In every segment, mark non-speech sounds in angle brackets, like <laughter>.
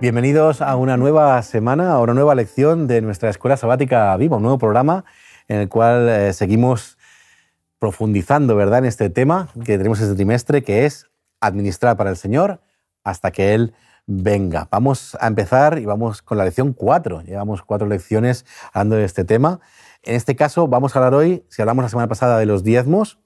Bienvenidos a una nueva semana, a una nueva lección de nuestra Escuela Sabática Viva, un nuevo programa en el cual eh, seguimos profundizando ¿verdad? en este tema que tenemos este trimestre, que es administrar para el Señor hasta que Él venga. Vamos a empezar y vamos con la lección 4. Llevamos cuatro lecciones hablando de este tema. En este caso vamos a hablar hoy, si hablamos la semana pasada de los diezmos,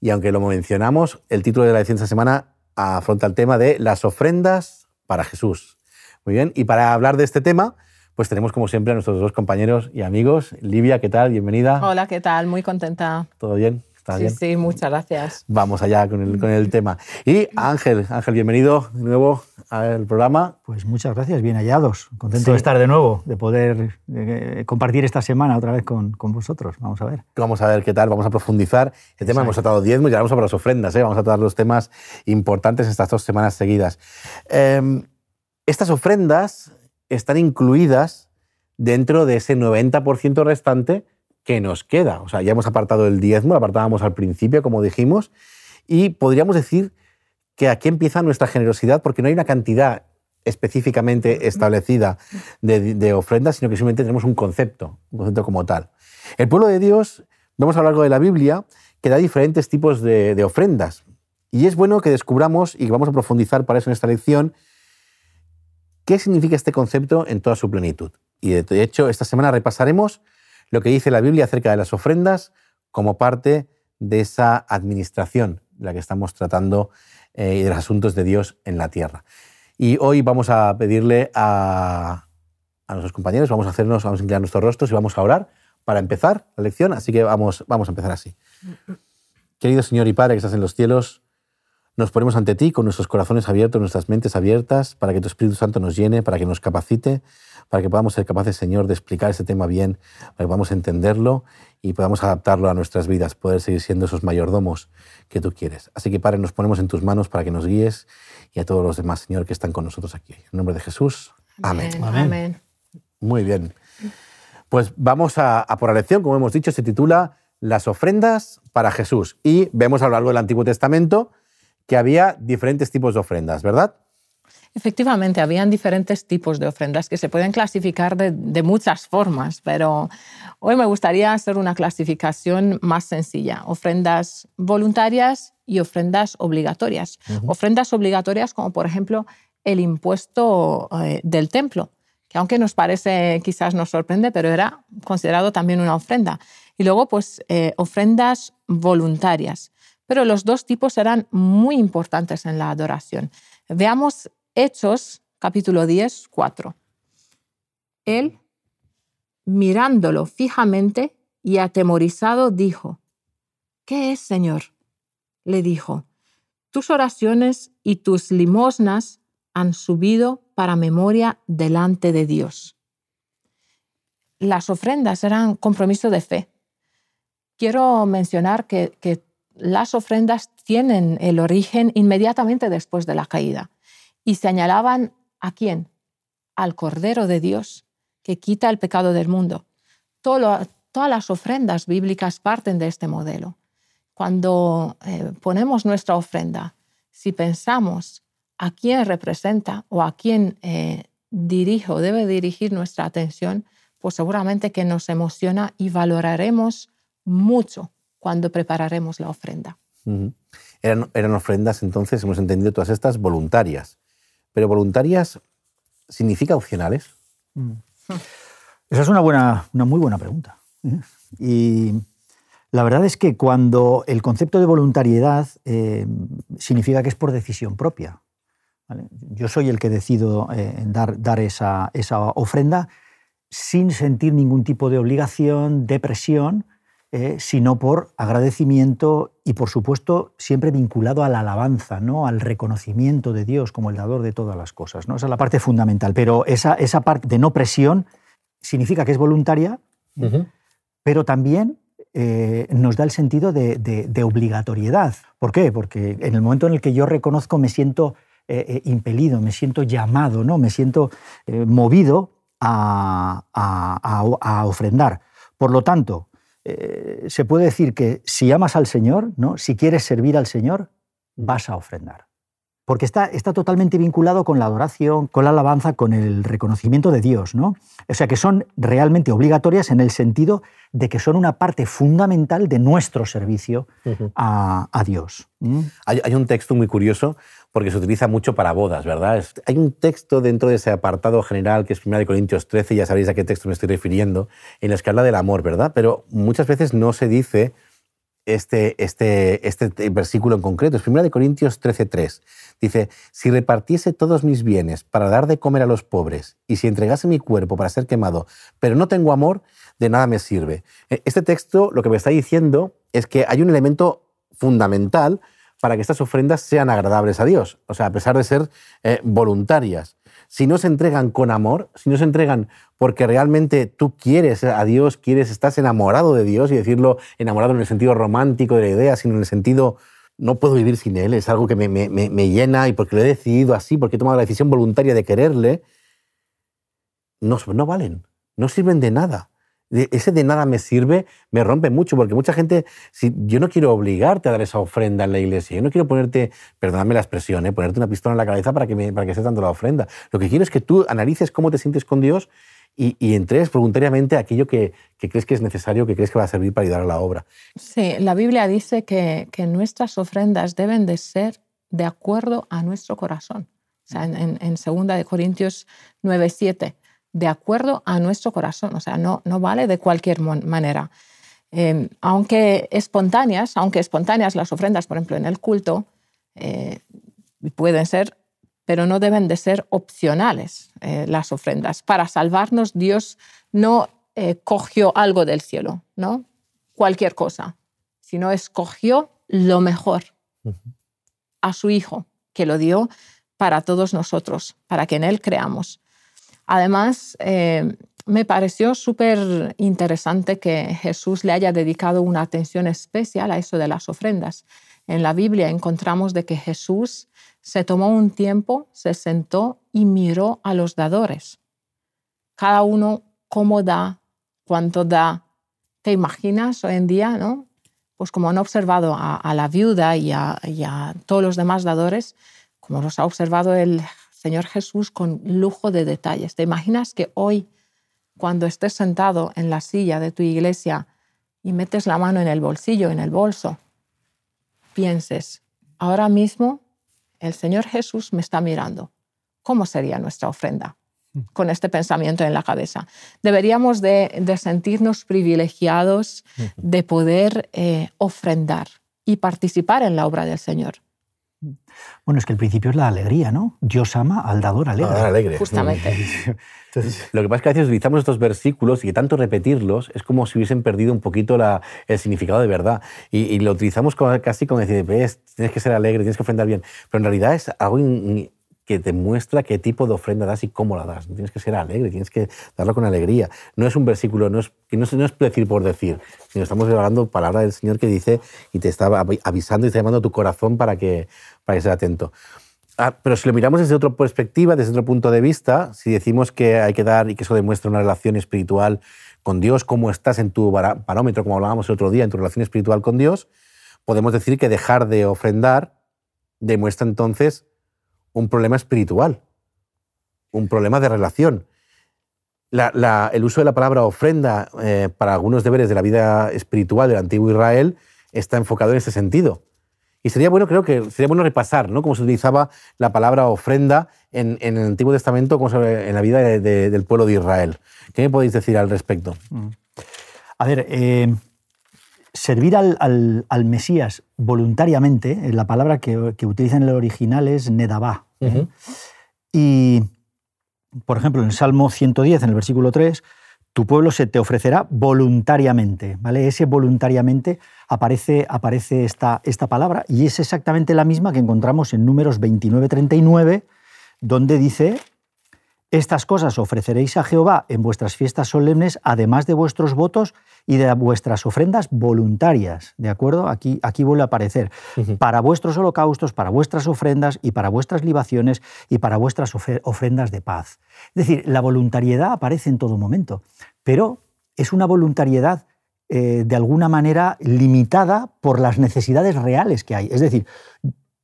y aunque lo mencionamos, el título de la lección de esta semana afronta el tema de las ofrendas para Jesús. Muy bien, y para hablar de este tema, pues tenemos como siempre a nuestros dos compañeros y amigos. Livia, ¿qué tal? Bienvenida. Hola, ¿qué tal? Muy contenta. ¿Todo bien? ¿Estás sí, bien? sí, muchas gracias. Vamos allá con el, con el tema. Y Ángel, Ángel, bienvenido de nuevo al programa. Pues muchas gracias, bien hallados. Contento sí. de estar de nuevo, de poder de compartir esta semana otra vez con, con, vosotros. Vamos a ver. Vamos a ver qué tal, vamos a profundizar. El Exacto. tema hemos tratado diezmos y ahora vamos a por las ofrendas. ¿eh? Vamos a tratar los temas importantes estas dos semanas seguidas. Eh, estas ofrendas están incluidas dentro de ese 90% restante que nos queda. O sea, ya hemos apartado el diezmo, lo apartábamos al principio, como dijimos, y podríamos decir que aquí empieza nuestra generosidad porque no hay una cantidad específicamente establecida de, de, ofrendas, sino que simplemente tenemos un concepto, un concepto como tal. El pueblo de Dios, vemos a lo largo de la Biblia, que da diferentes tipos de, de ofrendas. Y es bueno que descubramos, y vamos a profundizar para eso en esta lección, qué significa este concepto en toda su plenitud. Y de hecho, esta semana repasaremos lo que dice la Biblia acerca de las ofrendas como parte de esa administración de la que estamos tratando eh, y de los asuntos de Dios en la tierra. Y hoy vamos a pedirle a, a nuestros compañeros, vamos a hacernos, vamos a inclinar nuestros rostros y vamos a orar para empezar la lección, así que vamos, vamos a empezar así. Querido Señor y Padre que estás en los cielos, nos ponemos ante ti con nuestros corazones abiertos, nuestras mentes abiertas, para que tu Espíritu Santo nos llene, para que nos capacite, para que podamos ser capaces, Señor, de explicar este tema bien, para que podamos entenderlo y podamos adaptarlo a nuestras vidas, poder seguir siendo esos mayordomos que tú quieres. Así que, Padre, nos ponemos en tus manos para que nos guíes y a todos los demás, Señor, que están con nosotros aquí. En nombre de Jesús. Amén. Amén. Amén. Muy bien. Pues vamos a, a por la lección, como hemos dicho, se titula Las ofrendas para Jesús. Y vemos a lo largo del Antiguo Testamento que había diferentes tipos de ofrendas, ¿verdad? Efectivamente, habían diferentes tipos de ofrendas que se pueden clasificar de, de, muchas formas, pero hoy me gustaría hacer una clasificación más sencilla. Ofrendas voluntarias y ofrendas obligatorias. Uh -huh. Ofrendas obligatorias como por ejemplo el impuesto eh, del templo, que aunque nos parece, quizás nos sorprende, pero era considerado también una ofrenda. Y luego, pues, eh, ofrendas voluntarias pero los dos tipos eran muy importantes en la adoración. Veamos Hechos, capítulo 10, 4. Él, mirándolo fijamente y atemorizado, dijo, ¿Qué es, Señor? Le dijo, tus oraciones y tus limosnas han subido para memoria delante de Dios. Las ofrendas eran compromiso de fe. Quiero mencionar que, que las ofrendas tienen el origen inmediatamente después de la caída y señalaban a quién? Al Cordero de Dios que quita el pecado del mundo. Todas las ofrendas bíblicas parten de este modelo. Cuando eh, ponemos nuestra ofrenda, si pensamos a quién representa o a quién eh, dirige o debe dirigir nuestra atención, pues seguramente que nos emociona y valoraremos mucho cuando prepararemos la ofrenda. Uh -huh. eran, eran, ofrendas, entonces, hemos entendido todas estas voluntarias. Pero voluntarias significa opcionales. Mm. Esa es una, buena, una muy buena pregunta. ¿eh? Y la verdad es que cuando el concepto de voluntariedad eh, significa que es por decisión propia. ¿vale? Yo soy el que decido eh, dar, dar esa, esa ofrenda sin sentir ningún tipo de obligación, de presión, eh, sino por agradecimiento y, por supuesto, siempre vinculado a la alabanza, ¿no? al reconocimiento de Dios como el dador de todas las cosas. ¿no? Esa es la parte fundamental. Pero esa, esa parte de no presión significa que es voluntaria, uh -huh. pero también eh, nos da el sentido de, de, de, obligatoriedad. ¿Por qué? Porque en el momento en el que yo reconozco me siento eh, impelido, me siento llamado, ¿no? me siento movido a, a, a, a ofrendar. Por lo tanto, eh, se puede decir que si amas al Señor, ¿no? si quieres servir al Señor, vas a ofrendar. Porque está, está totalmente vinculado con la adoración, con la alabanza, con el reconocimiento de Dios. ¿no? O sea que son realmente obligatorias en el sentido de que son una parte fundamental de nuestro servicio a, Dios. Hay, un texto muy curioso porque se utiliza mucho para bodas, ¿verdad? Hay un texto dentro de ese apartado general que es 1 Corintios 13, ya sabéis a qué texto me estoy refiriendo, en la escala del amor, ¿verdad? Pero muchas veces no se dice este, este, este versículo en concreto. Es 1 Corintios 13.3. Dice, si repartiese todos mis bienes para dar de comer a los pobres y si entregase mi cuerpo para ser quemado, pero no tengo amor, de nada me sirve. E, este texto lo que me está diciendo es que hay un elemento fundamental para que estas ofrendas sean agradables a Dios, o sea, a pesar de ser eh, voluntarias. Si no se entregan con amor, si no se entregan porque realmente tú quieres a Dios, quieres, estás enamorado de Dios, y decirlo enamorado en el sentido romántico de la idea, sino en el sentido no puedo vivir sin Él, es algo que me, me llena y porque lo he decidido así, porque he tomado la decisión voluntaria de quererle, no, no valen, no sirven de nada ese de nada me sirve me rompe mucho, porque mucha gente, si, yo no quiero obligarte a dar esa ofrenda en la iglesia, yo no quiero ponerte, perdóname la expresión, ¿eh? ponerte una pistola en la cabeza para que, me, para que sea tanto la ofrenda. Lo que quiero es que tú analices cómo te sientes con Dios y, entres voluntariamente a aquello que, crees que es necesario, que crees que va a servir para ayudar a la obra. Sí, la Biblia dice que, que nuestras ofrendas deben de ser de acuerdo a nuestro corazón. O sea, en, en, en 2 Corintios 9, 7 de acuerdo a nuestro corazón, o sea, no, no vale de cualquier manera. Em, aunque espontáneas, aunque espontáneas las ofrendas, por ejemplo, en el culto, eh, pueden ser, pero no deben de ser opcionales eh, las ofrendas. Para salvarnos, Dios no eh, cogió algo del cielo, ¿no? Cualquier cosa, sino escogió lo mejor a su Hijo, que lo dio para todos nosotros, para que en Él creamos. Además, eh, me pareció súper interesante que Jesús le haya dedicado una atención especial a eso de las ofrendas. En la Biblia encontramos de que Jesús se tomó un tiempo, se sentó y miró a los dadores. Cada uno cómo da, cuánto da. ¿Te imaginas hoy en día, no? Pues como han observado a, la viuda y a, y a, todos los demás dadores, como los ha observado el Señor Jesús con lujo de detalles. ¿Te imaginas que hoy, cuando estés sentado en la silla de tu iglesia y metes la mano en el bolsillo, en el bolso, pienses, ahora mismo el Señor Jesús me está mirando. ¿Cómo sería nuestra ofrenda? con este pensamiento en la cabeza. Deberíamos de, sentirnos privilegiados de poder eh, ofrendar y participar en la obra del Señor. Bueno, es que el principio es la alegría, ¿no? Dios ama al dador alegre. alegre. Justamente. <laughs> <laughs> lo que pasa es que a veces utilizamos estos versículos y que tanto repetirlos es como si hubiesen perdido un poquito el significado de verdad. Y, lo utilizamos casi como decir, ves, tienes que ser alegre, tienes que ofrendar bien. Pero en realidad es algo que te muestra qué tipo de ofrenda das y cómo la das. Tienes que ser alegre, tienes que darlo con alegría. No es un versículo, no es, no es, no es decir por decir, sino estamos hablando palabra del Señor que dice y te está avisando y está llamando a tu corazón para que, para que atento. Ah, pero si lo miramos desde otra perspectiva, desde otro punto de vista, si decimos que hay que dar y que eso demuestra una relación espiritual con Dios, cómo estás en tu parámetro, como hablábamos el otro día, en tu relación espiritual con Dios, podemos decir que dejar de ofrendar demuestra entonces un problema espiritual, un problema de relación. el uso de la palabra ofrenda eh, para algunos deberes de la vida espiritual del antiguo Israel está enfocado en ese sentido. Y sería bueno, creo que sería bueno repasar, ¿no? Cómo se utilizaba la palabra ofrenda en, el Antiguo Testamento, en la vida del pueblo de Israel. ¿Qué me podéis decir al respecto? Mm. A ver, eh, servir al, Mesías voluntariamente, eh, la palabra que, que, utiliza en el original es nedabá. ¿eh? Y, por ejemplo, en el Salmo 110, en el versículo 3, tu pueblo se te ofrecerá voluntariamente. ¿vale? Ese voluntariamente aparece, aparece esta, esta palabra y es exactamente la misma que encontramos en números 29-39, donde dice, estas cosas ofreceréis a Jehová en vuestras fiestas solemnes, además de vuestros votos y de vuestras ofrendas voluntarias. ¿De acuerdo? Aquí, aquí vuelve a aparecer. Para vuestros holocaustos, para vuestras ofrendas y para vuestras libaciones y para vuestras ofrendas de paz. Es decir, la voluntariedad aparece en todo momento, pero es una voluntariedad eh, de alguna manera limitada por las necesidades reales que hay. Es decir,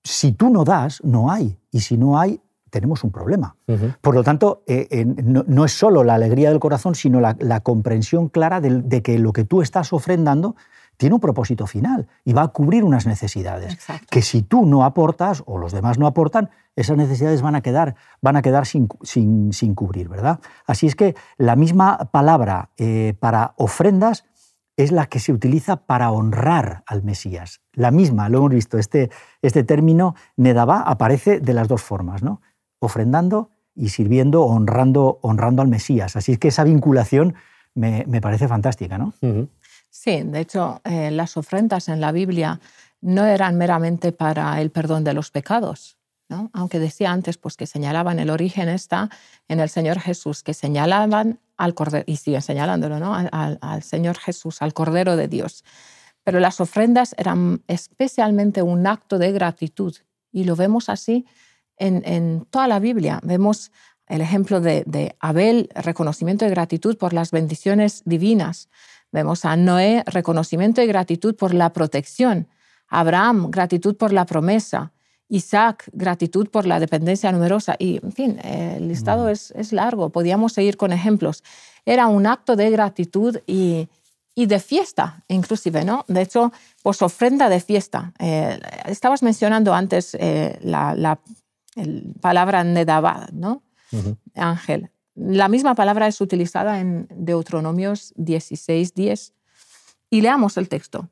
si tú no das, no hay. Y si no hay, tenemos un problema. Por lo tanto, eh, no, es solo la alegría del corazón, sino la, comprensión clara de, que lo que tú estás ofrendando tiene un propósito final y va a cubrir unas necesidades. Que si tú no aportas o los demás no aportan, esas necesidades van a quedar, van a quedar sin, sin, cubrir, ¿verdad? Así es que la misma palabra eh, para ofrendas es la que se utiliza para honrar al Mesías. La misma, lo hemos visto, este, este término Nedabá aparece de las dos formas, ¿no? Ofrendando y sirviendo, honrando, honrando al Mesías. Así es que esa vinculación me, parece fantástica, ¿no? Sí, de hecho, eh, las ofrendas en la Biblia no eran meramente para el perdón de los pecados, ¿no? aunque decía antes pues, que señalaban el origen está en el Señor Jesús, que señalaban al Cordero, y siguen señalándolo, ¿no? al, Señor Jesús, al Cordero de Dios. Pero las ofrendas eran especialmente un acto de gratitud y lo vemos así en, toda la Biblia. Vemos el ejemplo de, de, Abel, reconocimiento y gratitud por las bendiciones divinas. Vemos a Noé, reconocimiento y gratitud por la protección. Abraham, gratitud por la promesa. Isaac, gratitud por la dependencia numerosa. Y, en fin, el listado mm. es, es, largo, podíamos seguir con ejemplos. Era un acto de gratitud y, y de fiesta, inclusive, ¿no? De hecho, pues ofrenda de fiesta. Eh, estabas mencionando antes eh, la, la palabra nedabad, ¿no? Ángel. La misma palabra es utilizada en Deuteronomios 16.10. Y leamos el texto.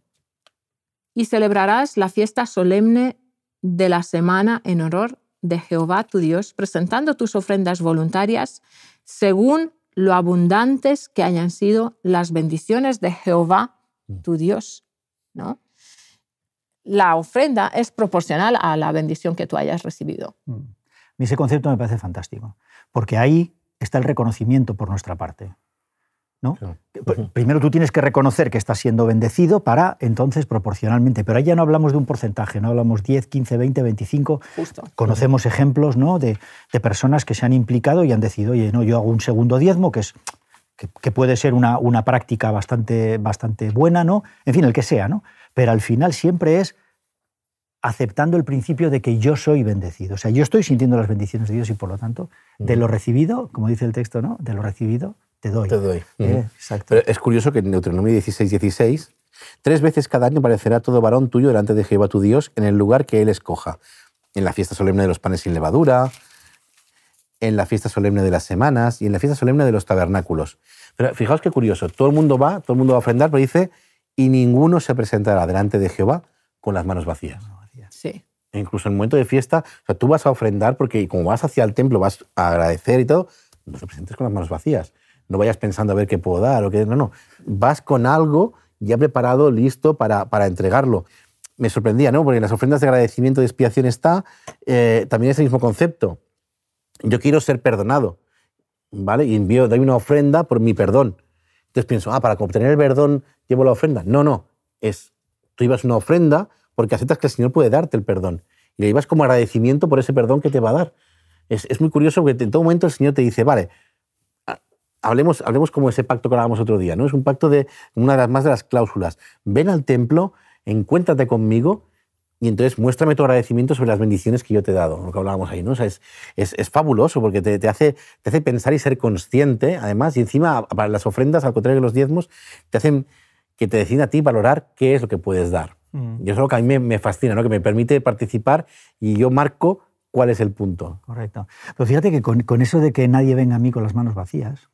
Y celebrarás la fiesta solemne de la semana en honor de Jehová tu Dios, presentando tus ofrendas voluntarias según lo abundantes que hayan sido las bendiciones de Jehová mm. tu Dios. ¿no? La ofrenda es proporcional a la bendición que tú hayas recibido. Mm. Ese concepto me parece fantástico, porque ahí está el reconocimiento por nuestra parte. Primero tú tienes que reconocer que estás siendo bendecido para entonces proporcionalmente, pero ahí ya no hablamos de un porcentaje, no hablamos 10, 15, 20, 25. Conocemos ejemplos ¿no? de, personas que se han implicado y han decidido, oye, no, yo hago un segundo diezmo, que, es, que, puede ser una, una, práctica bastante, bastante buena, ¿no? en fin, el que sea, ¿no? Pero al final siempre es aceptando el principio de que yo soy bendecido. O sea, yo estoy sintiendo las bendiciones de Dios y por lo tanto, de lo recibido, como dice el texto, ¿no? De lo recibido, te doy. Te doy. Eh, exacto. es curioso que en Deuteronomio 16, 16, tres veces cada año aparecerá todo varón tuyo delante de Jehová tu Dios en el lugar que él escoja. En la fiesta solemne de los panes sin levadura, en la fiesta solemne de las semanas y en la fiesta solemne de los tabernáculos. Pero fijaos qué curioso, todo el mundo va, todo el mundo va a ofrendar, pero dice, y ninguno se presentará delante de Jehová con las manos vacías. Sí. E incluso en el momento de fiesta, o sea, tú vas a ofrendar porque como vas hacia el templo, vas a agradecer y todo, no te presentes con las manos vacías no vayas pensando a ver qué puedo dar o qué. No, no. Vas con algo ya preparado, listo para, para entregarlo. Me sorprendía, ¿no? Porque en las ofrendas de agradecimiento y expiación está eh, también ese mismo concepto. Yo quiero ser perdonado, ¿vale? Y envío, doy una ofrenda por mi perdón. Entonces pienso, ah, para obtener el perdón llevo la ofrenda. No, no. Es, tú ibas una ofrenda porque aceptas que el Señor puede darte el perdón. Y le ibas como agradecimiento por ese perdón que te va a dar. Es, es muy curioso porque en todo momento el Señor te dice, vale, hablemos, hablemos como ese pacto que hablábamos otro día, ¿no? Es un pacto de una de las más de las cláusulas. Ven al templo, encuéntrate conmigo y entonces muéstrame tu agradecimiento sobre las bendiciones que yo te he dado, lo que hablábamos ahí, ¿no? O sea, es, es, fabuloso porque te, te, hace, te hace pensar y ser consciente, además, y encima para las ofrendas, al contrario que los diezmos, te hacen que te decida a ti valorar qué es lo que puedes dar. Mm. Y eso es lo que a mí me, me fascina, ¿no? Que me permite participar y yo marco cuál es el punto. Correcto. Pero fíjate que con, eso de que nadie venga a mí con las manos vacías,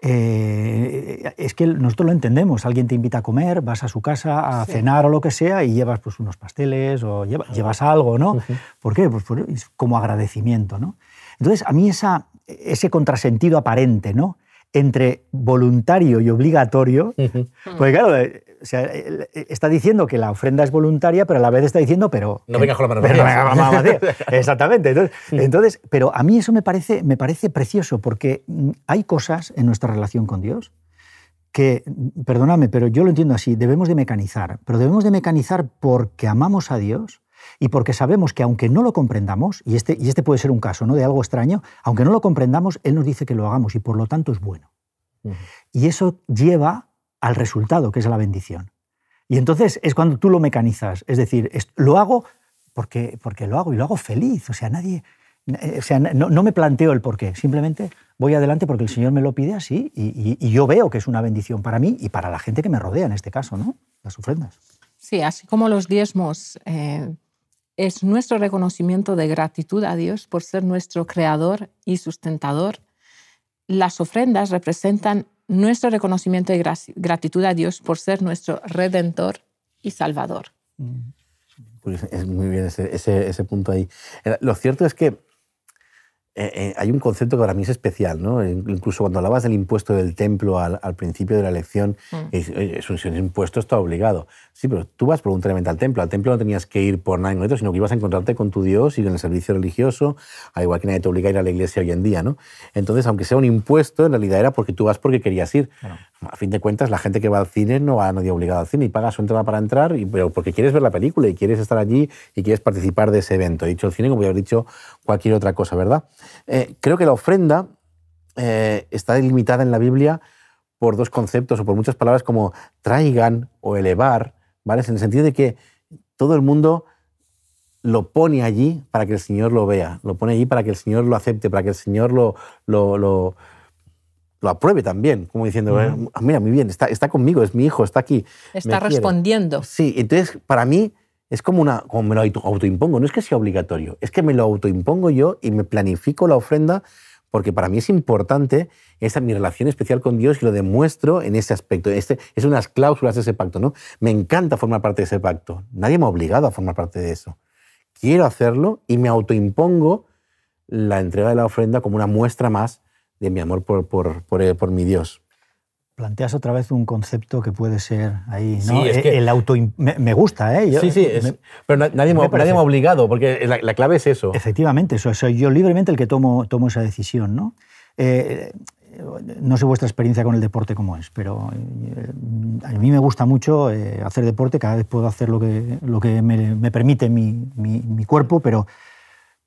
eh, es que nosotros lo entendemos. Alguien te invita a comer, vas a su casa a cenar o lo que sea y llevas pues, unos pasteles o llevas algo, ¿no? ¿Por qué? Pues como agradecimiento, ¿no? Entonces, a mí esa, ese contrasentido aparente, ¿no? Entre voluntario y obligatorio, porque claro, está diciendo que la ofrenda es voluntaria, pero a la vez está diciendo, pero... No vengas con la mano <laughs> Exactamente. Entonces, pero a mí eso me parece, me parece precioso, porque mm, hay cosas en nuestra relación con Dios que, perdóname, pero yo lo entiendo así, debemos de mecanizar, pero debemos de mecanizar porque amamos a Dios y porque sabemos que aunque no lo comprendamos, y este, y este puede ser un caso ¿no? de algo extraño, aunque no lo comprendamos, Él nos dice que lo hagamos y por lo tanto es bueno. Y eso lleva al resultado, que es la bendición. Y entonces es cuando tú lo mecanizas, es decir, lo hago porque, porque lo hago y lo hago feliz. O sea, nadie, o sea, no, no me planteo el por qué, simplemente voy adelante porque el Señor me lo pide así y, y, yo veo que es una bendición para mí y para la gente que me rodea en este caso, ¿no? Las ofrendas. Sí, así como los diezmos eh, es nuestro reconocimiento de gratitud a Dios por ser nuestro creador y sustentador, las ofrendas representan nuestro reconocimiento de gratitud a Dios por ser nuestro redentor y salvador. Pues es muy bien ese, ese, ese punto ahí. Eh, lo cierto es que eh, eh, hay un concepto que para mí es especial, ¿no? Incluso cuando hablabas del impuesto del templo al, principio de la elección, mm. es, un, impuesto está obligado. Sí, pero tú vas voluntariamente al templo. Al templo no tenías que ir por nada en sino que ibas a encontrarte con tu Dios y en el servicio religioso, al igual que nadie te obliga a ir a la iglesia hoy en día, ¿no? Entonces, aunque sea un impuesto, en realidad era porque tú vas porque querías ir a fin de cuentas, la gente que va al cine no va a nadie obligado al cine y paga su entrada para entrar, y, pero porque quieres ver la película y quieres estar allí y quieres participar de ese evento. He dicho el cine como haber dicho cualquier otra cosa, ¿verdad? Eh, creo que la ofrenda eh, está delimitada en la Biblia por dos conceptos o por muchas palabras como traigan o elevar, ¿vale? En el sentido de que todo el mundo lo pone allí para que el Señor lo vea, lo pone allí para que el Señor lo acepte, para que el Señor lo, lo, lo lo apruebe también, como diciendo, eh, ah, mira, muy bien, está, está conmigo, es mi hijo, está aquí. Está respondiendo. Sí, entonces para mí es como, una, como me lo autoimpongo, no es que sea obligatorio, es que me lo autoimpongo yo y me planifico la ofrenda porque para mí es importante esa mi relación especial con Dios y lo demuestro en ese aspecto. Este, es unas cláusulas de ese pacto, ¿no? Me encanta formar parte de ese pacto. Nadie me ha obligado a formar parte de eso. Quiero hacerlo y me autoimpongo la entrega de la ofrenda como una muestra más de mi amor por, por, por, eh, por mi Dios. Planteas otra vez un concepto que puede ser ahí, ¿no? Sí, es que, el auto me, gusta, ¿eh? sí, sí, pero nadie me, nadie me ha obligado, porque la, clave es eso. Efectivamente, eso, soy yo libremente el que tomo, tomo esa decisión, ¿no? Eh, no sé vuestra experiencia con el deporte cómo es, pero eh, a mí me gusta mucho hacer deporte, cada vez puedo hacer lo que, lo que me, me permite mi, mi, mi, cuerpo, pero,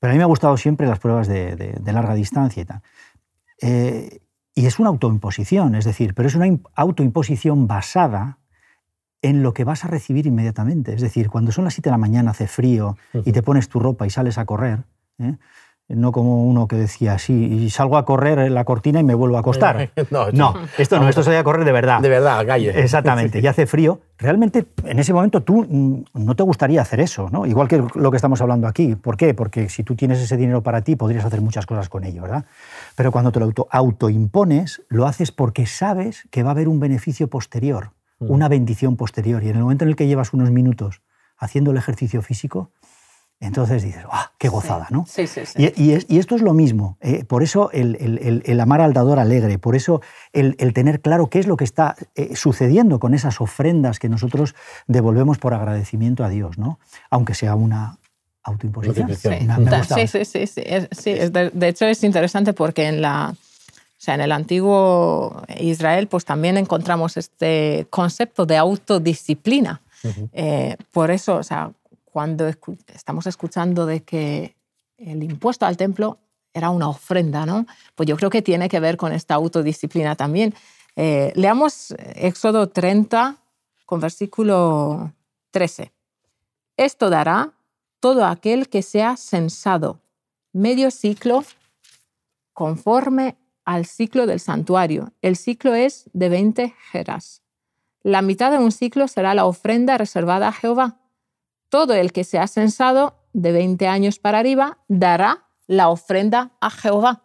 pero a mí me ha gustado siempre las pruebas de, de, de larga distancia y tal. Eh, y es una autoimposición, es decir, pero es una autoimposición basada en lo que vas a recibir inmediatamente. Es decir, cuando son las 7 de la mañana, hace frío y te pones tu ropa y sales a correr, ¿eh? No como uno que decía, sí, y salgo a correr en la cortina y me vuelvo a acostar. <laughs> no, esto no, esto se a correr de verdad. De verdad, calle. Exactamente, <laughs> y hace frío. Realmente, en ese momento tú mm, no te gustaría hacer eso, ¿no? Igual que lo que estamos hablando aquí. ¿Por qué? Porque si tú tienes ese dinero para ti, podrías hacer muchas cosas con ello, ¿verdad? Pero cuando te lo auto autoimpones, lo haces porque sabes que va a haber un beneficio posterior, mm. una bendición posterior. Y en el momento en el que llevas unos minutos haciendo el ejercicio físico, entonces dices, ¡ah, qué gozada! ¿no? Sí, sí, sí. Y, esto es lo mismo. Eh, por eso el, el, amar al dador alegre, por eso el, tener claro qué es lo que está eh, sucediendo con esas ofrendas que nosotros devolvemos por agradecimiento a Dios, ¿no? aunque sea una autoimposición. Sí, sí, sí, sí, sí. De, hecho es interesante porque en la... O sea, en el antiguo Israel, pues también encontramos este concepto de autodisciplina. Eh, por eso, o sea, cuando estamos escuchando de que el impuesto al templo era una ofrenda, ¿no? Pues yo creo que tiene que ver con esta autodisciplina también. Eh, leamos Éxodo 30 con versículo 13. Esto dará todo aquel que sea sensado, medio ciclo conforme al ciclo del santuario. El ciclo es de 20 geras. La mitad de un ciclo será la ofrenda reservada a Jehová todo el que sea censado de 20 años para arriba dará la ofrenda a Jehová,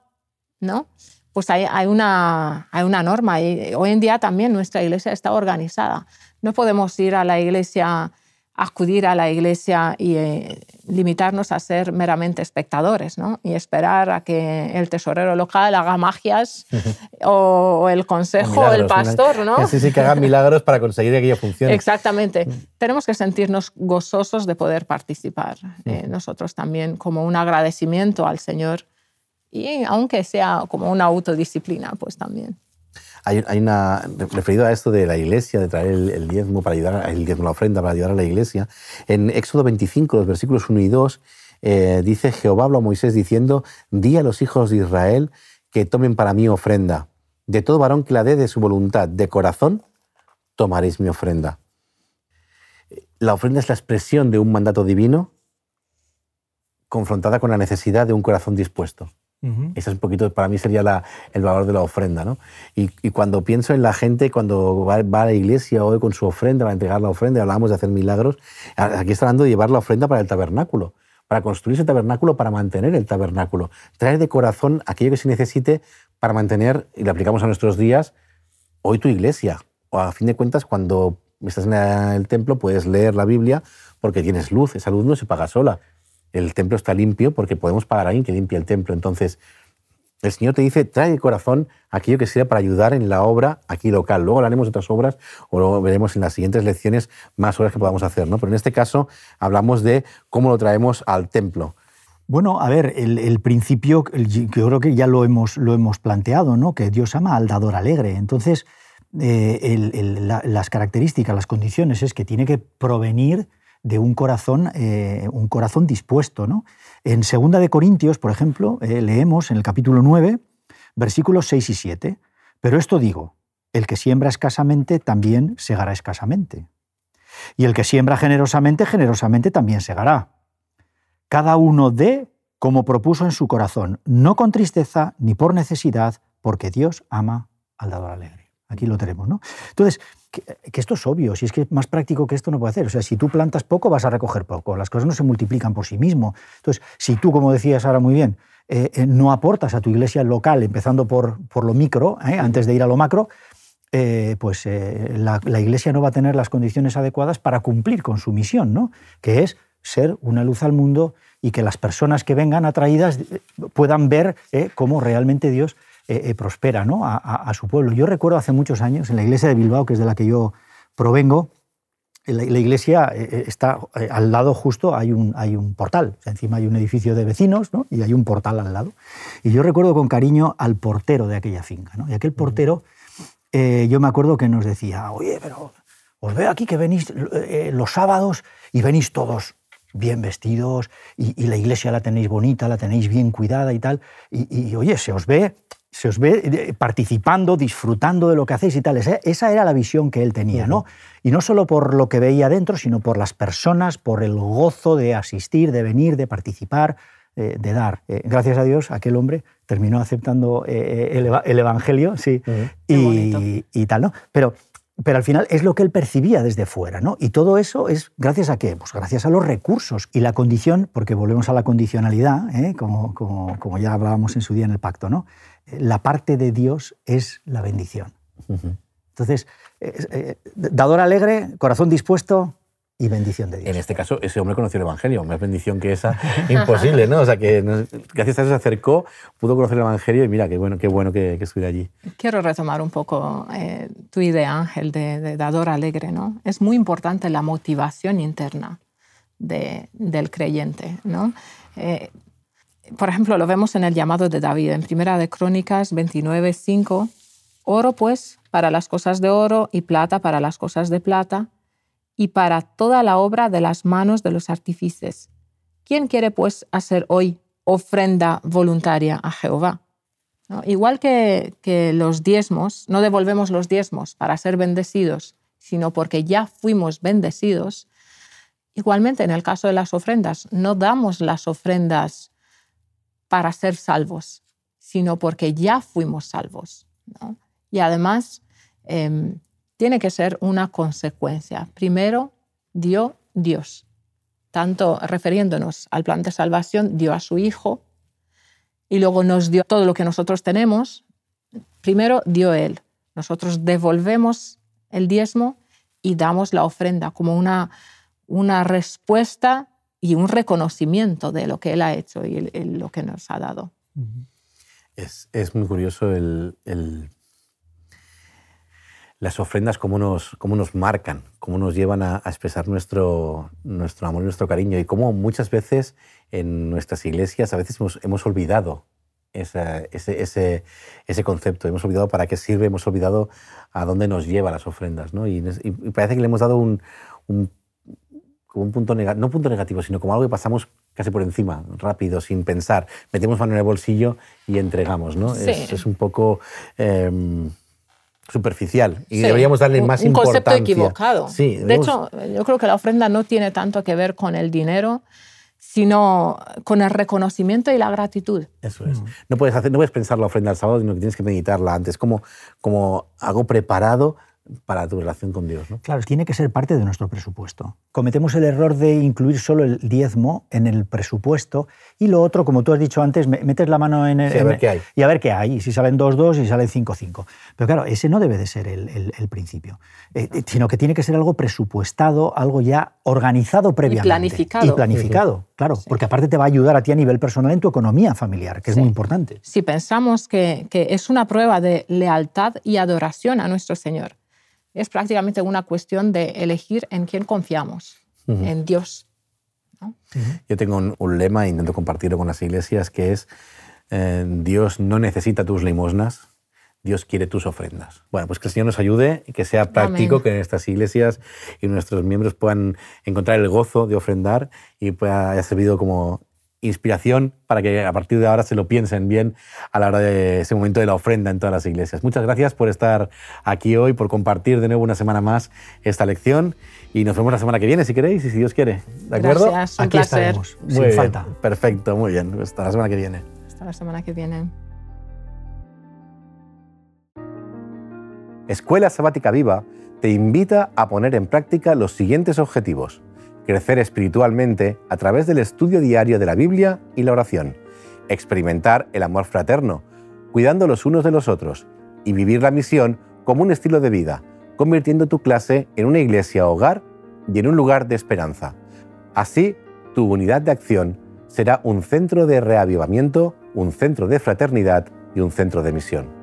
¿no? Pues hay, una, hay una norma y hoy en día también nuestra iglesia está organizada. No podemos ir a la iglesia acudir a la iglesia y eh, limitarnos a ser meramente espectadores ¿no? y esperar a que el tesorero local haga magias <laughs> o, el consejo o el pastor. ¿no? Sí, sí, que haga milagros para conseguir que aquello funcione. Exactamente. Mm. Tenemos que sentirnos gozosos de poder participar eh, mm. nosotros también como un agradecimiento al Señor y aunque sea como una autodisciplina, pues también. Hay, una, referido a esto de la iglesia, de traer el, diezmo para ayudar, el diezmo, la ofrenda para ayudar a la iglesia, en Éxodo 25, los versículos 1 y 2, eh, dice Jehová habló a Moisés diciendo, di a los hijos de Israel que tomen para mí ofrenda. De todo varón que la dé de su voluntad, de corazón, tomaréis mi ofrenda. La ofrenda es la expresión de un mandato divino confrontada con la necesidad de un corazón dispuesto. Es un poquito, para mí sería la, el valor de la ofrenda. ¿no? Y, cuando pienso en la gente, cuando va, a la iglesia hoy con su ofrenda, va a entregar la ofrenda, hablamos de hacer milagros, aquí está hablando de llevar la ofrenda para el tabernáculo, para construir ese tabernáculo, para mantener el tabernáculo. Traer de corazón aquello que se necesite para mantener, y lo aplicamos a nuestros días, hoy tu iglesia. O a fin de cuentas, cuando estás en el templo, puedes leer la Biblia porque tienes luz, esa luz no se paga sola el templo está limpio porque podemos pagar a alguien que limpie el templo. Entonces, el Señor te dice, trae de corazón aquello que sea para ayudar en la obra aquí local. Luego hablaremos de otras obras o luego veremos en las siguientes lecciones más obras que podamos hacer. ¿no? Pero en este caso hablamos de cómo lo traemos al templo. Bueno, a ver, el, principio, yo creo que ya lo hemos, lo hemos planteado, ¿no? que Dios ama al dador alegre. Entonces, eh, las características, las condiciones es que tiene que provenir de un corazón, eh, un corazón dispuesto. ¿no? En 2 de Corintios, por ejemplo, eh, leemos en el capítulo 9, versículos 6 y 7, pero esto digo, el que siembra escasamente también segará escasamente. Y el que siembra generosamente, generosamente también segará. Cada uno dé como propuso en su corazón, no con tristeza ni por necesidad, porque Dios ama al dador alegre. Aquí lo tenemos, ¿no? Entonces, que, esto es obvio, si es que más práctico que esto no puede hacer. O sea, si tú plantas poco, vas a recoger poco. Las cosas no se multiplican por sí mismo. Entonces, si tú, como decías ahora muy bien, eh, eh, no aportas a tu iglesia local, empezando por, por lo micro, ¿eh? antes de ir a lo macro, pues la, la, iglesia no va a tener las condiciones adecuadas para cumplir con su misión, ¿no? que es ser una luz al mundo y que las personas que vengan atraídas puedan ver cómo realmente Dios eh, eh, prospera ¿no? a, su pueblo. Yo recuerdo hace muchos años, en la iglesia de Bilbao, que es de la que yo provengo, la, la iglesia eh, está al lado justo, hay un, hay un portal, encima hay un edificio de vecinos ¿no? y hay un portal al lado. Y yo recuerdo con cariño al portero de aquella finca. ¿no? Y aquel portero, yo me acuerdo que nos decía, oye, pero os veo aquí que venís los sábados y venís todos bien vestidos y, la iglesia la tenéis bonita, la tenéis bien cuidada y tal. Y, y, oye, se os ve se os ve eh, participando, disfrutando de lo que hacéis y tal. Esa era la visión que él tenía, ¿no? Y no solo por lo que veía dentro, sino por las personas, por el gozo de asistir, de venir, de participar, eh, de dar. Eh, gracias a Dios, aquel hombre terminó aceptando el, Evangelio, sí, y, y, tal, ¿no? Pero pero al final es lo que él percibía desde fuera, ¿no? Y todo eso es gracias a qué? Pues gracias a los recursos y la condición, porque volvemos a la condicionalidad, como, como, como, ya hablábamos en su día en el pacto, ¿no? la parte de Dios es la bendición. Entonces, eh, dador alegre, corazón dispuesto y bendición de Dios. En este caso, ese hombre conoció el Evangelio, más bendición que esa, <laughs> imposible, ¿no? O sea, que gracias a eso se acercó, pudo conocer el Evangelio y mira, qué bueno, qué bueno que, que estuviera allí. Quiero retomar un poco eh, tu idea, Ángel, de, dador alegre, ¿no? Es muy importante la motivación interna del creyente, ¿no? Eh, por ejemplo, lo vemos en el llamado de David, en Primera de Crónicas 29, 5. Oro, pues, para las cosas de oro y plata para las cosas de plata y para toda la obra de las manos de los artífices. ¿Quién quiere, pues, hacer hoy ofrenda voluntaria a Jehová? Igual que, los diezmos, no devolvemos los diezmos para ser bendecidos, sino porque ya fuimos bendecidos. Igualmente, en el caso de las ofrendas, no damos las ofrendas para ser salvos, sino porque ya fuimos salvos. Y además, em, tiene que ser una consecuencia. Primero, dio Dios. Tanto refiriéndonos al plan de salvación, dio a su Hijo y luego nos dio todo lo que nosotros tenemos. Primero dio Él. Nosotros devolvemos el diezmo y damos la ofrenda como una, una respuesta y un reconocimiento de lo que Él ha hecho y lo que nos ha dado. Es, es muy curioso el, el, las ofrendas, cómo nos, cómo nos marcan, cómo nos llevan a, expresar nuestro, nuestro amor y nuestro cariño y cómo muchas veces en nuestras iglesias a veces hemos, hemos olvidado ese, ese, ese, concepto, hemos olvidado para qué sirve, hemos olvidado a dónde nos lleva las ofrendas. ¿no? Y, y parece que le hemos dado un, un un punto negativo, no punto negativo, sino como algo que pasamos casi por encima, rápido, sin pensar. Metemos mano en el bolsillo y entregamos, ¿no? Es, un poco em, superficial y deberíamos darle más importancia. Un concepto equivocado. Sí, de hecho, yo creo que la ofrenda no tiene tanto que ver con el dinero, sino con el reconocimiento y la gratitud. Eso es. No, puedes hacer, no puedes pensar la ofrenda al sábado, sino que tienes que meditarla antes, como, como algo preparado para tu relación con Dios. ¿no? Claro, tiene que ser parte de nuestro presupuesto. Cometemos el error de incluir solo el diezmo en el presupuesto y lo otro, como tú has dicho antes, metes la mano en el... Sí, a ver qué hay. Y a ver qué hay, y si salen 2-2 y salen 5-5. Pero claro, ese no debe de ser el, el- el principio, Eh, eh, sino que tiene que ser algo presupuestado, algo ya organizado previamente. planificado. Y planificado, claro, porque aparte te va a ayudar a ti a nivel personal en tu economía familiar, que es Sí. muy importante. Si pensamos que, que es una prueba de lealtad y adoración a nuestro Señor, es prácticamente una cuestión de elegir en quién confiamos, en Dios. Yo tengo un, un lema, e intento compartirlo con las iglesias, que es eh, Dios no necesita tus limosnas, Dios quiere tus ofrendas. Bueno, pues que el Señor nos ayude y que sea práctico, Amén. que nuestras iglesias y nuestros miembros puedan encontrar el gozo de ofrendar y pueda haya servido como inspiración para que a partir de ahora se lo piensen bien a la hora de ese momento de la ofrenda en todas las iglesias. Muchas gracias por estar aquí hoy, por compartir de nuevo una semana más esta lección y nos vemos la semana que viene si queréis y si Dios quiere. ¿De acuerdo? Gracias, un Aquí placer. estaremos, Muy sin bien, falta. Perfecto, muy bien. Hasta la semana que viene. Hasta la semana que viene. Escuela Sabática Viva te invita a poner en práctica los siguientes objetivos. Crecer espiritualmente a través del estudio diario de la Biblia y la oración. Experimentar el amor fraterno, cuidando los unos de los otros. Y vivir la misión como un estilo de vida, convirtiendo tu clase en una iglesia hogar y en un lugar de esperanza. Así, tu unidad de acción será un centro de reavivamiento, un centro de fraternidad y un centro de misión.